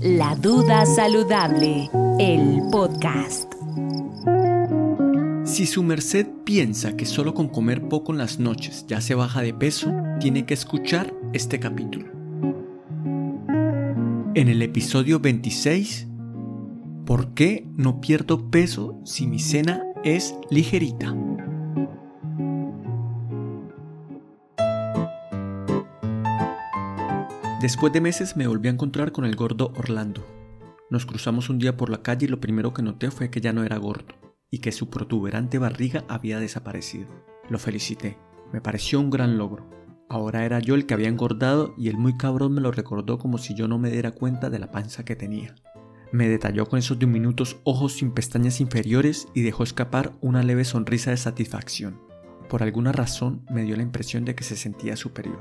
La duda saludable, el podcast. Si su merced piensa que solo con comer poco en las noches ya se baja de peso, tiene que escuchar este capítulo. En el episodio 26, ¿por qué no pierdo peso si mi cena es ligerita? Después de meses me volví a encontrar con el gordo Orlando. Nos cruzamos un día por la calle y lo primero que noté fue que ya no era gordo y que su protuberante barriga había desaparecido. Lo felicité. Me pareció un gran logro. Ahora era yo el que había engordado y el muy cabrón me lo recordó como si yo no me diera cuenta de la panza que tenía. Me detalló con esos diminutos ojos sin pestañas inferiores y dejó escapar una leve sonrisa de satisfacción. Por alguna razón me dio la impresión de que se sentía superior.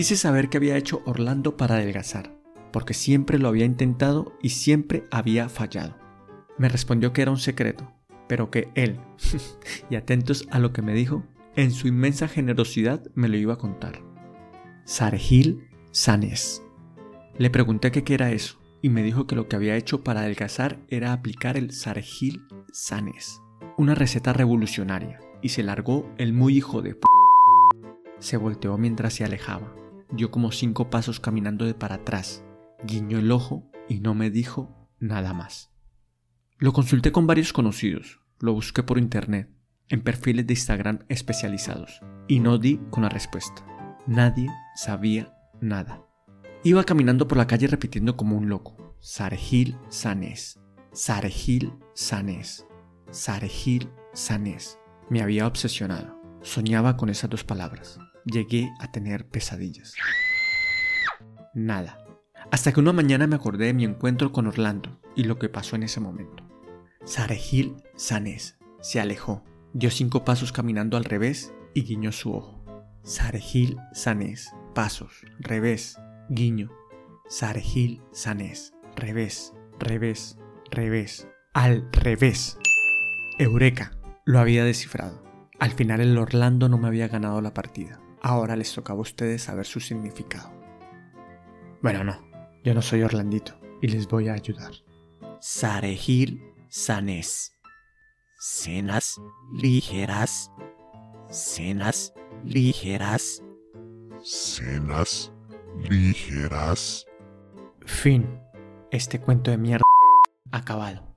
Quise saber qué había hecho Orlando para adelgazar, porque siempre lo había intentado y siempre había fallado. Me respondió que era un secreto, pero que él, y atentos a lo que me dijo, en su inmensa generosidad me lo iba a contar. Sargil Sanes. Le pregunté qué era eso, y me dijo que lo que había hecho para adelgazar era aplicar el Sargil Sanes, una receta revolucionaria, y se largó el muy hijo de p. Se volteó mientras se alejaba dio como cinco pasos caminando de para atrás, guiñó el ojo y no me dijo nada más. Lo consulté con varios conocidos, lo busqué por internet, en perfiles de Instagram especializados, y no di con la respuesta. Nadie sabía nada. Iba caminando por la calle repitiendo como un loco, Sargil Sanés, Sargil Sanés, Sargil Sanés. Me había obsesionado. Soñaba con esas dos palabras llegué a tener pesadillas. Nada. Hasta que una mañana me acordé de mi encuentro con Orlando y lo que pasó en ese momento. Sarehil Sanés se alejó, dio cinco pasos caminando al revés y guiñó su ojo. Sarehil Sanés, pasos, revés, guiño. Sarehil Sanés, revés, revés, revés, al revés. Eureka, lo había descifrado. Al final el Orlando no me había ganado la partida. Ahora les tocaba a ustedes saber su significado. Bueno, no, yo no soy Orlandito y les voy a ayudar. Sarehil Sanes. Cenas ligeras. Cenas ligeras. Cenas ligeras. Fin. Este cuento de mierda acabado.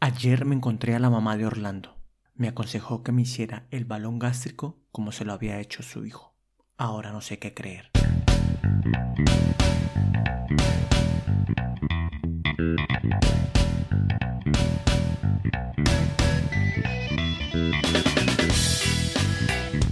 Ayer me encontré a la mamá de Orlando. Me aconsejó que me hiciera el balón gástrico como se lo había hecho su hijo. Ahora no sé qué creer.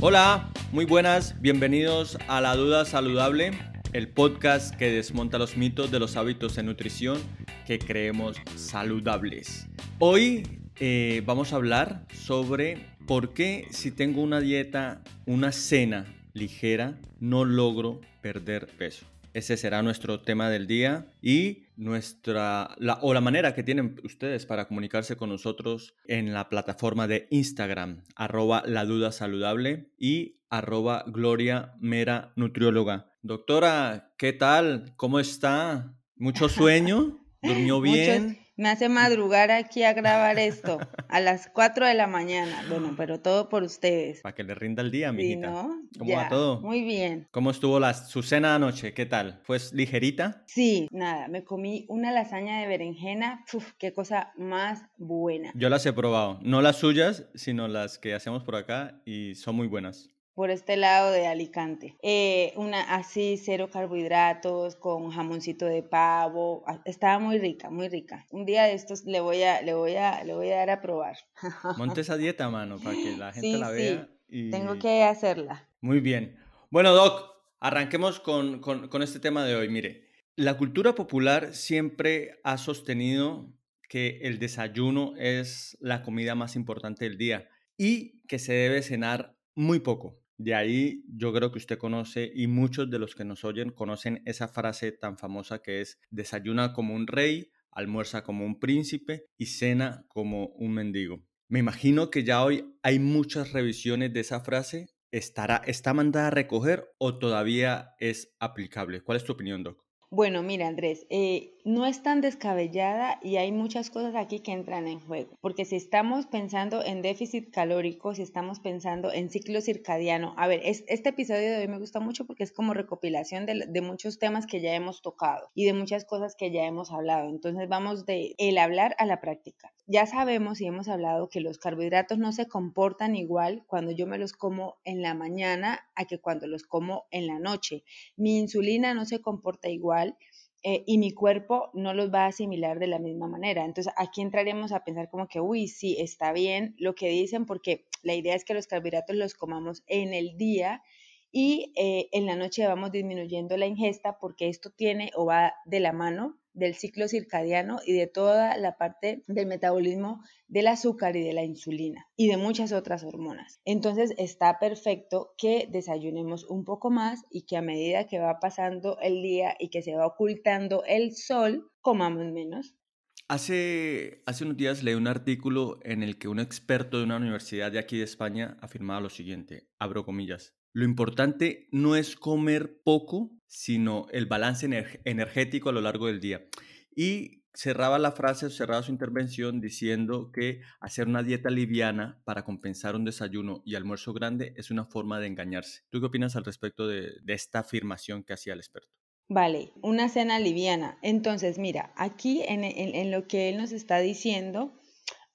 Hola, muy buenas, bienvenidos a La Duda Saludable, el podcast que desmonta los mitos de los hábitos de nutrición que creemos saludables. Hoy eh, vamos a hablar sobre por qué si tengo una dieta, una cena ligera, no logro perder peso. Ese será nuestro tema del día y nuestra la, o la manera que tienen ustedes para comunicarse con nosotros en la plataforma de Instagram, arroba la duda saludable y arroba gloria mera nutrióloga. Doctora, ¿qué tal? ¿Cómo está? ¿Mucho sueño? ¿Durmió bien? Me hace madrugar aquí a grabar esto a las 4 de la mañana. Bueno, pero todo por ustedes. Para que le rinda el día, mijita. Sí, ¿no? ¿Cómo va todo? Muy bien. ¿Cómo estuvo la, su cena anoche? ¿Qué tal? ¿Fue ligerita? Sí, nada, me comí una lasaña de berenjena. Uf, qué cosa más buena. Yo las he probado. No las suyas, sino las que hacemos por acá y son muy buenas por este lado de Alicante. Eh, una así, cero carbohidratos, con jamoncito de pavo. Ah, estaba muy rica, muy rica. Un día de estos le voy a, le voy a, le voy a dar a probar. Monte esa dieta, mano, para que la gente la vea. Y... Tengo que hacerla. Muy bien. Bueno, Doc, arranquemos con, con, con este tema de hoy. Mire, la cultura popular siempre ha sostenido que el desayuno es la comida más importante del día y que se debe cenar muy poco. De ahí yo creo que usted conoce y muchos de los que nos oyen conocen esa frase tan famosa que es desayuna como un rey, almuerza como un príncipe y cena como un mendigo. Me imagino que ya hoy hay muchas revisiones de esa frase estará, está mandada a recoger o todavía es aplicable? ¿Cuál es tu opinión, Doc? Bueno, mira Andrés, eh, no es tan descabellada y hay muchas cosas aquí que entran en juego, porque si estamos pensando en déficit calórico, si estamos pensando en ciclo circadiano, a ver, este episodio de hoy me gusta mucho porque es como recopilación de, de, muchos temas que ya hemos tocado y de muchas cosas que ya hemos hablado, entonces vamos de el hablar a la práctica. Ya sabemos y hemos hablado que los carbohidratos no se comportan igual cuando yo me los como en la mañana a que cuando los como en la noche. Mi insulina no se comporta igual eh, y mi cuerpo no los va a asimilar de la misma manera. Entonces aquí entraremos a pensar como que, uy, sí, está bien lo que dicen porque la idea es que los carbohidratos los comamos en el día y eh, en la noche vamos disminuyendo la ingesta porque esto tiene o va de la mano del ciclo circadiano y de toda la parte del metabolismo del azúcar y de la insulina y de muchas otras hormonas. Entonces está perfecto que desayunemos un poco más y que a medida que va pasando el día y que se va ocultando el sol, comamos menos. Hace, hace unos días leí un artículo en el que un experto de una universidad de aquí de España afirmaba lo siguiente, abro comillas, lo importante no es comer poco, sino el balance energético a lo largo del día. Y cerraba la frase, cerraba su intervención diciendo que hacer una dieta liviana para compensar un desayuno y almuerzo grande es una forma de engañarse. ¿Tú qué opinas al respecto de, esta afirmación que hacía el experto? Vale, una cena liviana. Entonces, mira, aquí en lo que él nos está diciendo,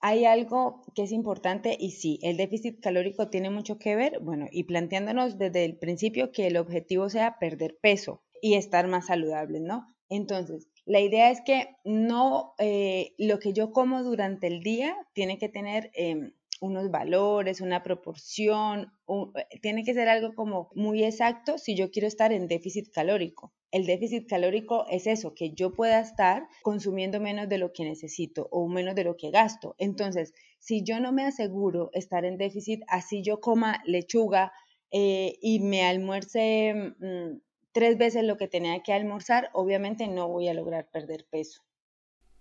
hay algo que es importante y sí, el déficit calórico tiene mucho que ver, bueno, y planteándonos desde el principio que el objetivo sea perder peso y estar más saludables, ¿no? Entonces, la idea es que no, eh, lo que yo como durante el día tiene que tener em, unos valores, una proporción, eh, tiene que ser algo como muy exacto si yo quiero estar en déficit calórico. El déficit calórico es eso, que yo pueda estar consumiendo menos de lo que necesito o menos de lo que gasto. Entonces, si yo no me aseguro estar en déficit, así yo coma lechuga eh, y me almuerce mm, tres veces lo que tenía que almorzar, obviamente no voy a lograr perder peso.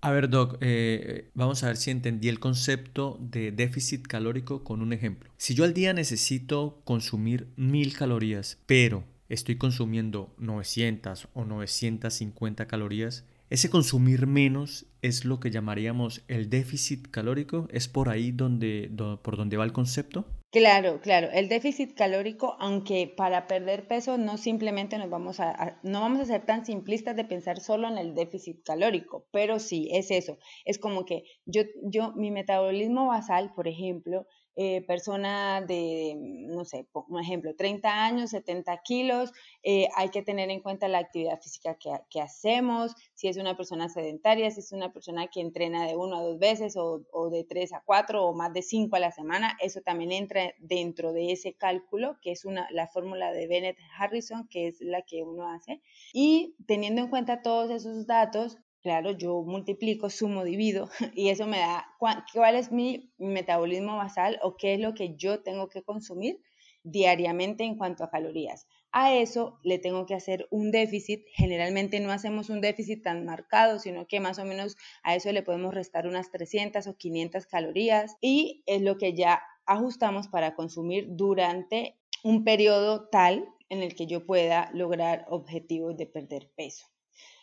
A ver, Doc, eh, vamos a ver si entendí el concepto de déficit calórico con un ejemplo. Si yo al día necesito consumir mil calorías, pero estoy consumiendo 900 o 950 calorías, ese consumir menos es lo que llamaríamos el déficit calórico. ¿Es por ahí donde, por donde va el concepto? Claro, claro. El déficit calórico, aunque para perder peso no simplemente nos vamos a, no vamos a ser tan simplistas de pensar solo en el déficit calórico, pero sí es eso. Es como que yo, yo, mi metabolismo basal, por ejemplo, eh, persona de, no sé, un ejemplo, 30 años, 70 kilos, eh, hay que tener en cuenta la actividad física que, hacemos, si es una persona sedentaria, si es una persona que entrena de uno a dos veces o, de tres a cuatro o más de cinco a la semana, eso también entra dentro de ese cálculo, que es una, la fórmula de Bennett Harrison, que es la que uno hace. Y teniendo en cuenta todos esos datos, claro, yo multiplico, sumo, divido y eso me da cuál es mi metabolismo basal o qué es lo que yo tengo que consumir diariamente en cuanto a calorías. A eso le tengo que hacer un déficit. Generalmente no hacemos un déficit tan marcado, sino que más o menos a eso le podemos restar unas 300 o 500 calorías y es lo que ya ajustamos para consumir durante un periodo tal en el que yo pueda lograr objetivos de perder peso.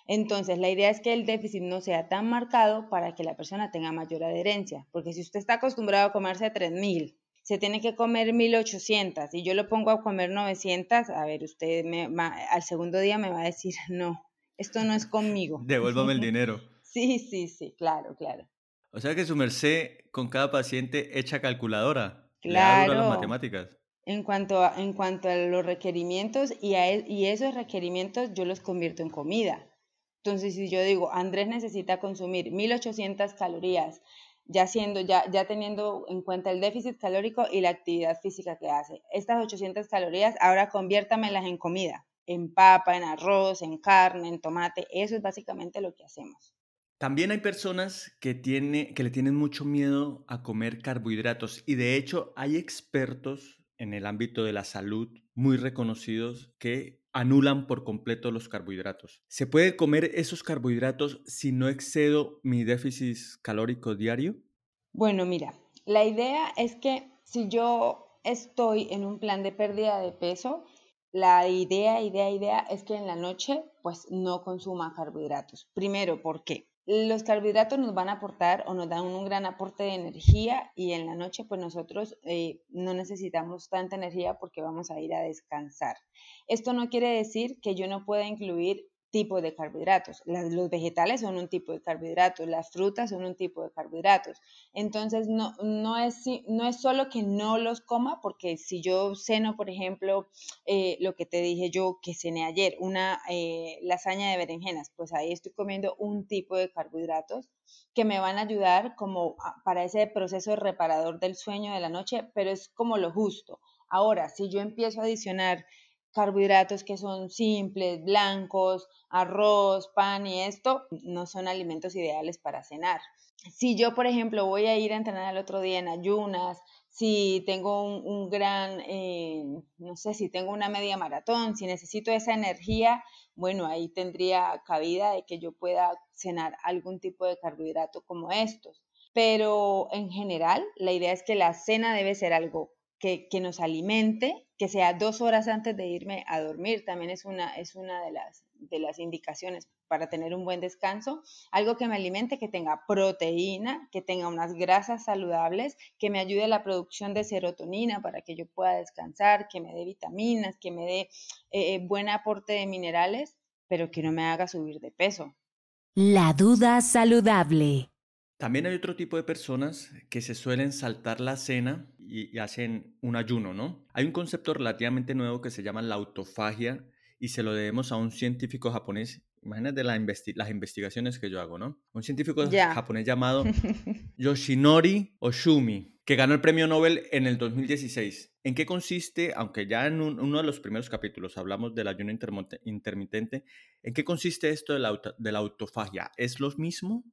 Entonces, la idea es que el déficit no sea tan marcado para que la persona tenga mayor adherencia, porque si usted está acostumbrado a comerse 3000, se tiene que comer 1800 y yo lo pongo a comer 900, a ver, usted me, al segundo día me va a decir, no, esto no es conmigo. Devuélvame el dinero. sí, sí, sí, claro, claro. O sea que su merced con cada paciente echa calculadora. Claro. las matemáticas. En cuanto, a, en cuanto a los requerimientos y, a, y esos requerimientos yo los convierto en comida. Entonces, si yo digo, Andrés necesita consumir 1800 calorías, ya siendo, ya, ya teniendo en cuenta el déficit calórico y la actividad física que hace. Estas 800 calorías, ahora conviértamelas en comida, en papa, en arroz, en carne, en tomate. Eso es básicamente lo que hacemos. También hay personas que, tiene, que le tienen mucho miedo a comer carbohidratos y de hecho hay expertos en el ámbito de la salud muy reconocidos que anulan por completo los carbohidratos. ¿Se puede comer esos carbohidratos si no excedo mi déficit calórico diario? Bueno, mira, la idea es que si yo estoy en un plan de pérdida de peso, la idea, idea, idea es que en la noche pues no consuma carbohidratos. Primero, ¿por qué? Los carbohidratos nos van a aportar o nos dan un gran aporte de energía y en la noche pues nosotros eh, no necesitamos tanta energía porque vamos a ir a descansar. Esto no quiere decir que yo no pueda incluir tipo de carbohidratos. los vegetales son un tipo de carbohidratos, las frutas son un tipo de carbohidratos. Entonces, no, no, es, no es solo que no los coma, porque si yo ceno, por ejemplo, eh, lo que te dije yo que cené ayer, una eh, lasaña de berenjenas, pues ahí estoy comiendo un tipo de carbohidratos que me van a ayudar como para ese proceso reparador del sueño de la noche, pero es como lo justo. Ahora, si yo empiezo a adicionar carbohidratos que son simples, blancos, arroz, pan y esto, no son alimentos ideales para cenar. Si yo, por ejemplo, voy a ir a entrenar el otro día en ayunas, si tengo un, gran, eh, no sé, si tengo una media maratón, si necesito esa energía, bueno, ahí tendría cabida de que yo pueda cenar algún tipo de carbohidrato como estos. Pero en general, la idea es que la cena debe ser algo que, nos alimente, que sea dos horas antes de irme a dormir, también es una, es una de, las, de las indicaciones para tener un buen descanso. Algo que me alimente, que tenga proteína, que tenga unas grasas saludables, que me ayude a la producción de serotonina para que yo pueda descansar, que me dé vitaminas, que me dé eh, buen aporte de minerales, pero que no me haga subir de peso. La duda saludable. También hay otro tipo de personas que se suelen saltar la cena y, hacen un ayuno, ¿no? Hay un concepto relativamente nuevo que se llama la autofagia y se lo debemos a un científico japonés. Imagínate las investigaciones que yo hago, ¿no? Un científico japonés llamado Yoshinori Oshumi, que ganó el premio Nobel en el 2016. ¿En qué consiste, aunque ya en uno de los primeros capítulos hablamos del ayuno intermitente, ¿en qué consiste esto de la, de la autofagia? ¿Es lo mismo?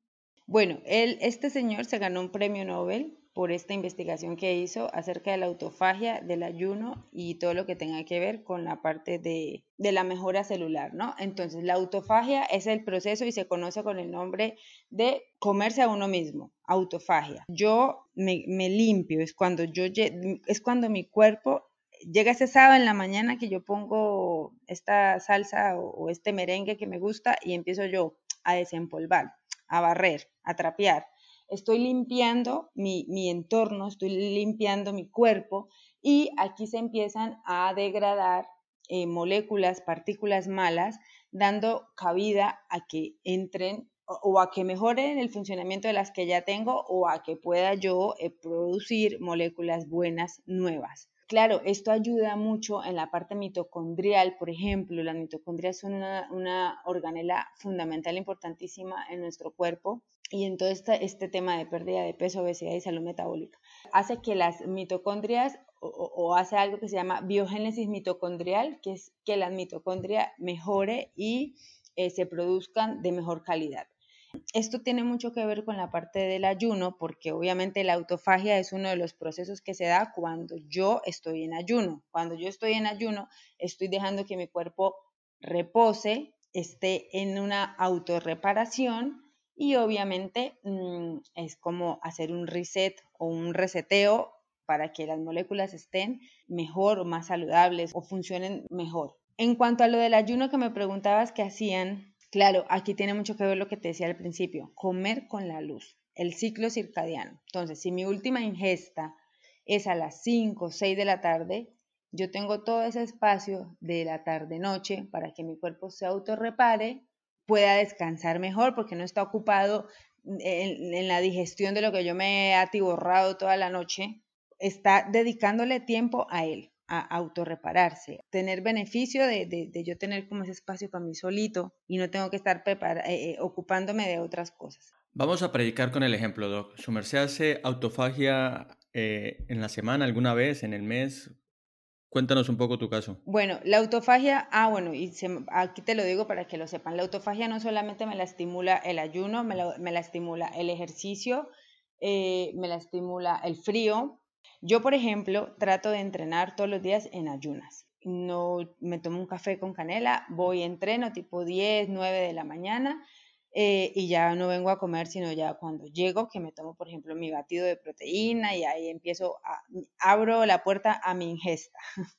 Bueno, él, este señor se ganó un premio Nobel por esta investigación que hizo acerca de la autofagia, del ayuno y todo lo que tenga que ver con la parte de, la mejora celular, ¿no? Entonces, la autofagia es el proceso y se conoce con el nombre de comerse a uno mismo, autofagia. Yo me, limpio, es cuando yo es cuando mi cuerpo llega ese sábado en la mañana que yo pongo esta salsa o este merengue que me gusta y empiezo yo a desempolvar a barrer, a trapear. Estoy limpiando mi, entorno, estoy limpiando mi cuerpo y aquí se empiezan a degradar eh, moléculas, partículas malas, dando cabida a que entren o, a que mejoren el funcionamiento de las que ya tengo o a que pueda yo eh, producir moléculas buenas nuevas. Claro, esto ayuda mucho en la parte mitocondrial, por ejemplo, las mitocondrias son una, organela fundamental, importantísima en nuestro cuerpo y en todo este, este, tema de pérdida de peso, obesidad y salud metabólica. Hace que las mitocondrias o, hace algo que se llama biogénesis mitocondrial, que es que las mitocondrias mejore y eh, se produzcan de mejor calidad. Esto tiene mucho que ver con la parte del ayuno, porque obviamente la autofagia es uno de los procesos que se da cuando yo estoy en ayuno. Cuando yo estoy en ayuno, estoy dejando que mi cuerpo repose, esté en una autorreparación y obviamente mm, es como hacer un reset o un reseteo para que las moléculas estén mejor o más saludables o funcionen mejor. En cuanto a lo del ayuno que me preguntabas que hacían Claro, aquí tiene mucho que ver lo que te decía al principio, comer con la luz, el ciclo circadiano. Entonces, si mi última ingesta es a las 5 o 6 de la tarde, yo tengo todo ese espacio de la tarde-noche para que mi cuerpo se autorrepare, pueda descansar mejor porque no está ocupado en, en, la digestión de lo que yo me he atiborrado toda la noche, está dedicándole tiempo a él a autorrepararse, tener beneficio de, de, yo tener como ese espacio para mí solito y no tengo que estar eh, eh, ocupándome de otras cosas. Vamos a predicar con el ejemplo, Doc. ¿Su merced hace autofagia eh, en la semana, alguna vez, en el mes? Cuéntanos un poco tu caso. Bueno, la autofagia, ah, bueno, y aquí te lo digo para que lo sepan, la autofagia no solamente me la estimula el ayuno, me la, me la estimula el ejercicio, me la estimula el frío, yo, por ejemplo, trato de entrenar todos los días en ayunas. No me tomo un café con canela, voy entreno tipo 10, 9 de la mañana. eh, y ya no vengo a comer, sino ya cuando llego, que me tomo, por ejemplo, mi batido de proteína y ahí empiezo a, abro la puerta a mi ingesta.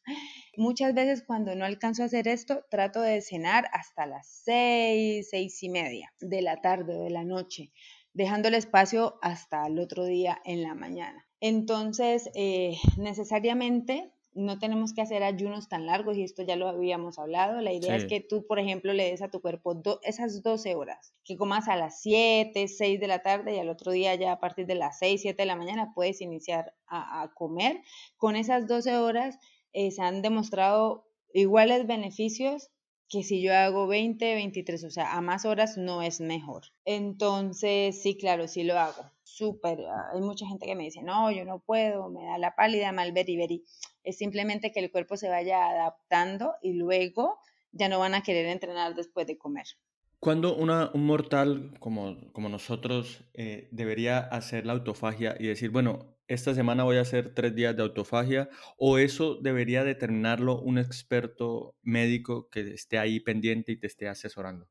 Muchas veces cuando no alcanzo a hacer esto, trato de cenar hasta las seis, seis y media de la tarde o de la noche, dejando el espacio hasta el otro día en la mañana. Entonces, eh, necesariamente no tenemos que hacer ayunos tan largos y esto ya lo habíamos hablado. La idea es que tú, por ejemplo, le des a tu cuerpo esas 12 horas, que comas a las 7, 6 de la tarde y al otro día ya a partir de las 6, 7 de la mañana puedes iniciar a, comer. Con esas 12 horas eh, se han demostrado iguales beneficios que si yo hago 20, 23, o sea, a más horas no es mejor. Entonces, sí, claro, sí lo hago. Súper. Hay mucha gente que me dice, no, yo no puedo, me da la pálida, mal beriberi. Es simplemente que el cuerpo se vaya adaptando y luego ya no van a querer entrenar después de comer. ¿Cuándo una, un mortal como, como nosotros eh, debería hacer la autofagia y decir, bueno, esta semana voy a hacer tres días de autofagia o eso debería determinarlo un experto médico que esté ahí pendiente y te esté asesorando?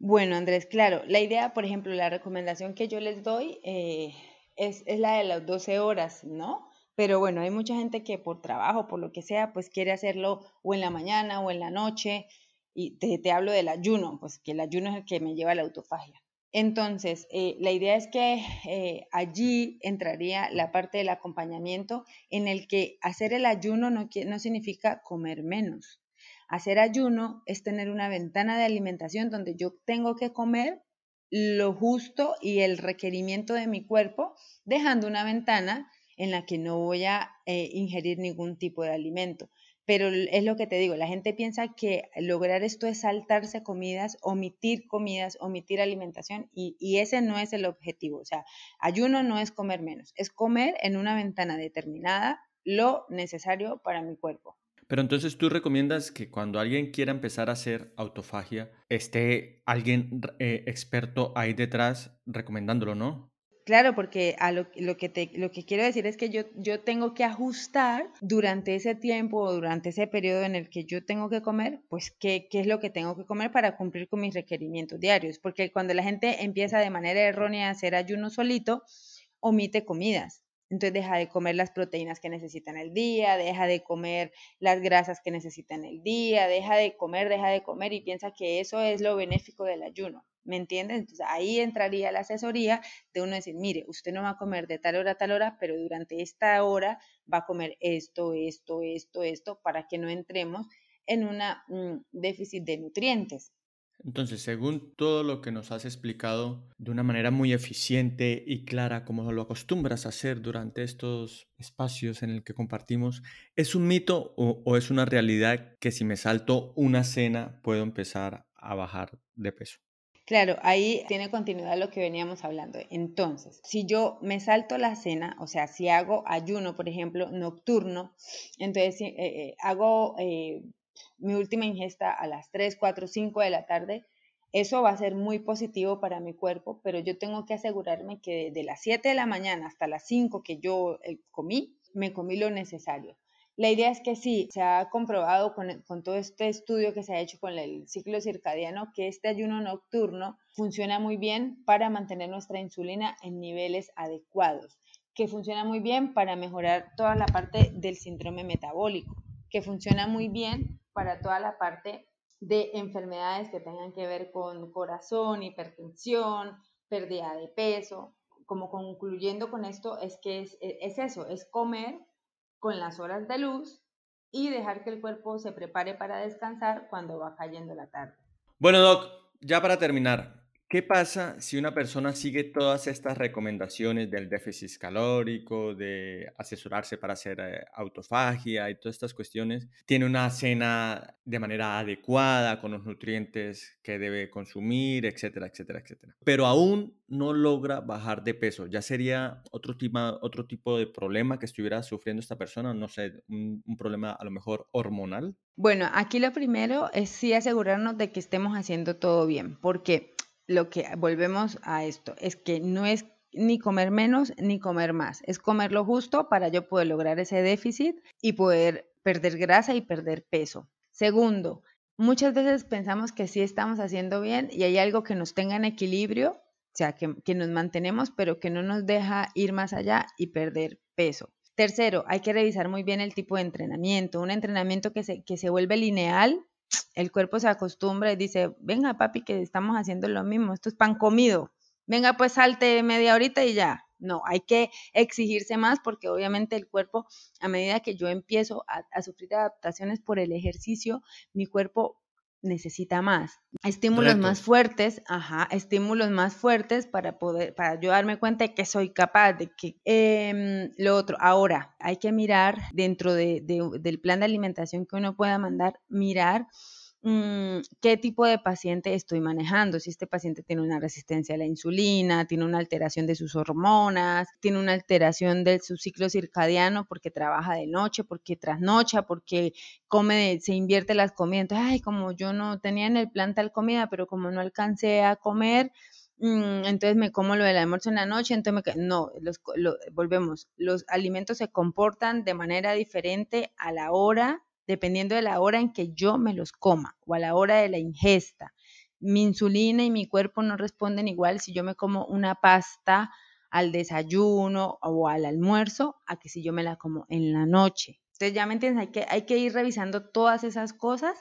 Bueno, Andrés, claro, la idea, por ejemplo, la recomendación que yo les doy eh, es, la de las 12 horas, ¿no? Pero bueno, hay mucha gente que por trabajo, por lo que sea, pues quiere hacerlo o en la mañana o en la noche y te, hablo del ayuno, pues que el ayuno es el que me lleva a la autofagia. Entonces, eh, la idea es que eh, allí entraría la parte del acompañamiento en el que hacer el ayuno no, no significa comer menos. Hacer ayuno es tener una ventana de alimentación donde yo tengo que comer lo justo y el requerimiento de mi cuerpo, dejando una ventana en la que no voy a eh, ingerir ningún tipo de alimento. Pero es lo que te digo, la gente piensa que lograr esto es saltarse comidas, omitir comidas, omitir alimentación y, y ese no es el objetivo. O sea, ayuno no es comer menos, es comer en una ventana determinada lo necesario para mi cuerpo. Pero entonces tú recomiendas que cuando alguien quiera empezar a hacer autofagia, esté alguien eh, experto ahí detrás recomendándolo, ¿no? Claro, porque a lo, que te, lo que quiero decir es que yo, yo tengo que ajustar durante ese tiempo o durante ese periodo en el que yo tengo que comer, pues qué, qué es lo que tengo que comer para cumplir con mis requerimientos diarios. Porque cuando la gente empieza de manera errónea a hacer ayuno solito, omite comidas. Entonces deja de comer las proteínas que necesita en el día, deja de comer las grasas que necesita en el día, deja de comer, deja de comer y piensa que eso es lo benéfico del ayuno. ¿Me entiendes? Entonces ahí entraría la asesoría de uno decir, mire, usted no va a comer de tal hora a tal hora, pero durante esta hora va a comer esto, esto, esto, esto, para que no entremos en un mm, déficit de nutrientes. Entonces, según todo lo que nos has explicado de una manera muy eficiente y clara, como lo acostumbras a hacer durante estos espacios en el que compartimos, ¿es un mito o, es una realidad que si me salto una cena puedo empezar a bajar de peso? Claro, ahí tiene continuidad lo que veníamos hablando. Entonces, si yo me salto la cena, o sea, si hago ayuno, por ejemplo, nocturno, entonces eh, eh, hago eh, mi última ingesta a las 3, 4, 5 de la tarde, eso va a ser muy positivo para mi cuerpo, pero yo tengo que asegurarme que de las 7 de la mañana hasta las 5 que yo comí, me comí lo necesario. La idea es que sí, se ha comprobado con, todo este estudio que se ha hecho con el ciclo circadiano que este ayuno nocturno funciona muy bien para mantener nuestra insulina en niveles adecuados, que funciona muy bien para mejorar toda la parte del síndrome metabólico, que funciona muy bien para toda la parte de enfermedades que tengan que ver con corazón, hipertensión, pérdida de peso. Como concluyendo con esto, es que es, es eso, es comer con las horas de luz y dejar que el cuerpo se prepare para descansar cuando va cayendo la tarde. Bueno, Doc, ya para terminar, ¿Qué pasa si una persona sigue todas estas recomendaciones del déficit calórico, de asesorarse para hacer eh, autofagia y todas estas cuestiones? Tiene una cena de manera adecuada, con los nutrientes que debe consumir, etcétera, etcétera, etcétera. Pero aún no logra bajar de peso. Ya sería otro, otro tipo de problema que estuviera sufriendo esta persona, no sé, un, un problema a lo mejor hormonal. Bueno, aquí lo primero es sí asegurarnos de que estemos haciendo todo bien, porque lo que volvemos a esto, es que no es ni comer menos ni comer más, es comer lo justo para yo poder lograr ese déficit y poder perder grasa y perder peso. Segundo, muchas veces pensamos que sí estamos haciendo bien y hay algo que nos tenga en equilibrio, o sea, que, que nos mantenemos, pero que no nos deja ir más allá y perder peso. Tercero, hay que revisar muy bien el tipo de entrenamiento. Un entrenamiento que se, que se vuelve lineal, el cuerpo se acostumbra y dice, venga papi, que estamos haciendo lo mismo, esto es pan comido. Venga, pues salte media horita y ya. No, hay que exigirse más porque obviamente el cuerpo, a medida que yo empiezo a, a sufrir adaptaciones por el ejercicio, mi cuerpo necesita más. Estímulos más fuertes, ajá, estímulos más fuertes para poder, para yo darme cuenta de que soy capaz, de que em, lo otro. Ahora, hay que mirar dentro de, del plan de alimentación que uno pueda mandar, mirar Mm, qué tipo de paciente estoy manejando, si este paciente tiene una resistencia a la insulina, tiene una alteración de sus hormonas, tiene una alteración de su ciclo circadiano porque trabaja de noche, porque trasnocha, porque come, se invierte las comidas. ay, como yo no tenía en el plan tal comida, pero como no alcancé a comer, mm, entonces me como lo del almuerzo en la noche, entonces me, no, los, volvemos, los alimentos se comportan de manera diferente a la hora dependiendo de la hora en que yo me los coma o a la hora de la ingesta. Mi insulina y mi cuerpo no responden igual si yo me como una pasta al desayuno o al almuerzo a que si yo me la como en la noche. Entonces ya me entiendes, hay que, hay que ir revisando todas esas cosas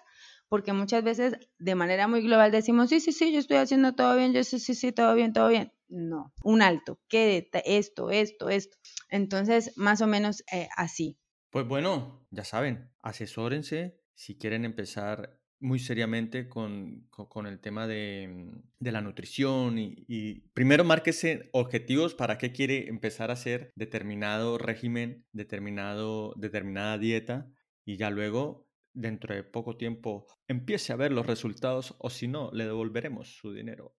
porque muchas veces de manera muy global decimos, sí, sí, sí, yo estoy haciendo todo bien, yo sí, sí, sí, todo bien, todo bien. No, un alto, que esto, esto, esto. Entonces, más o menos eh, así. Pues bueno, ya saben, asesórense si quieren empezar muy seriamente con, el tema de, la nutrición y, primero márquese objetivos para qué quiere empezar a hacer determinado régimen, determinado, determinada dieta y ya luego dentro de poco tiempo empiece a ver los resultados o si no, le devolveremos su dinero.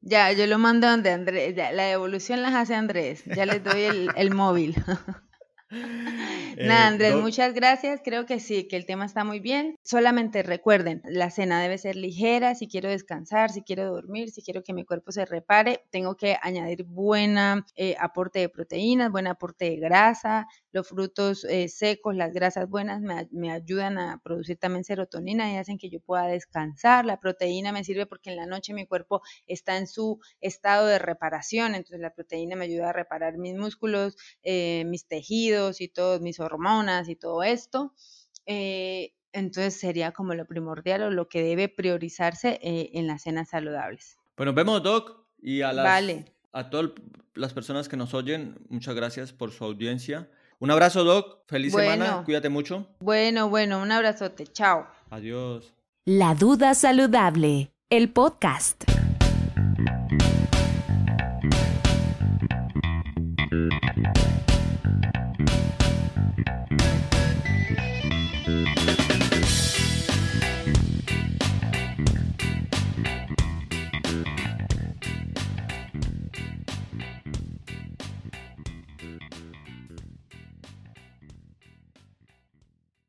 Ya, yo lo mando donde Andrés, la devolución las hace Andrés, ya les doy el, el móvil. Nada, eh, Andrés, muchas gracias. Creo que sí, que el tema está muy bien. Solamente recuerden, la cena debe ser ligera. Si quiero descansar, si quiero dormir, si quiero que mi cuerpo se repare, tengo que añadir buen eh, aporte de proteínas, buen aporte de grasa. Los frutos eh, secos, las grasas buenas me, me, ayudan a producir también serotonina y hacen que yo pueda descansar. La proteína me sirve porque en la noche mi cuerpo está en su estado de reparación. Entonces la proteína me ayuda a reparar mis músculos, mis tejidos y todas mis hormonas y todo esto. Eh, entonces sería como lo primordial o lo que debe priorizarse eh, en las cenas saludables. Bueno, vemos, Doc, y a, las, a todas las personas que nos oyen, muchas gracias por su audiencia. Un abrazo, Doc. Feliz semana. Cuídate mucho. Bueno, bueno, un abrazote. Chao. Adiós. La Duda Saludable, el podcast.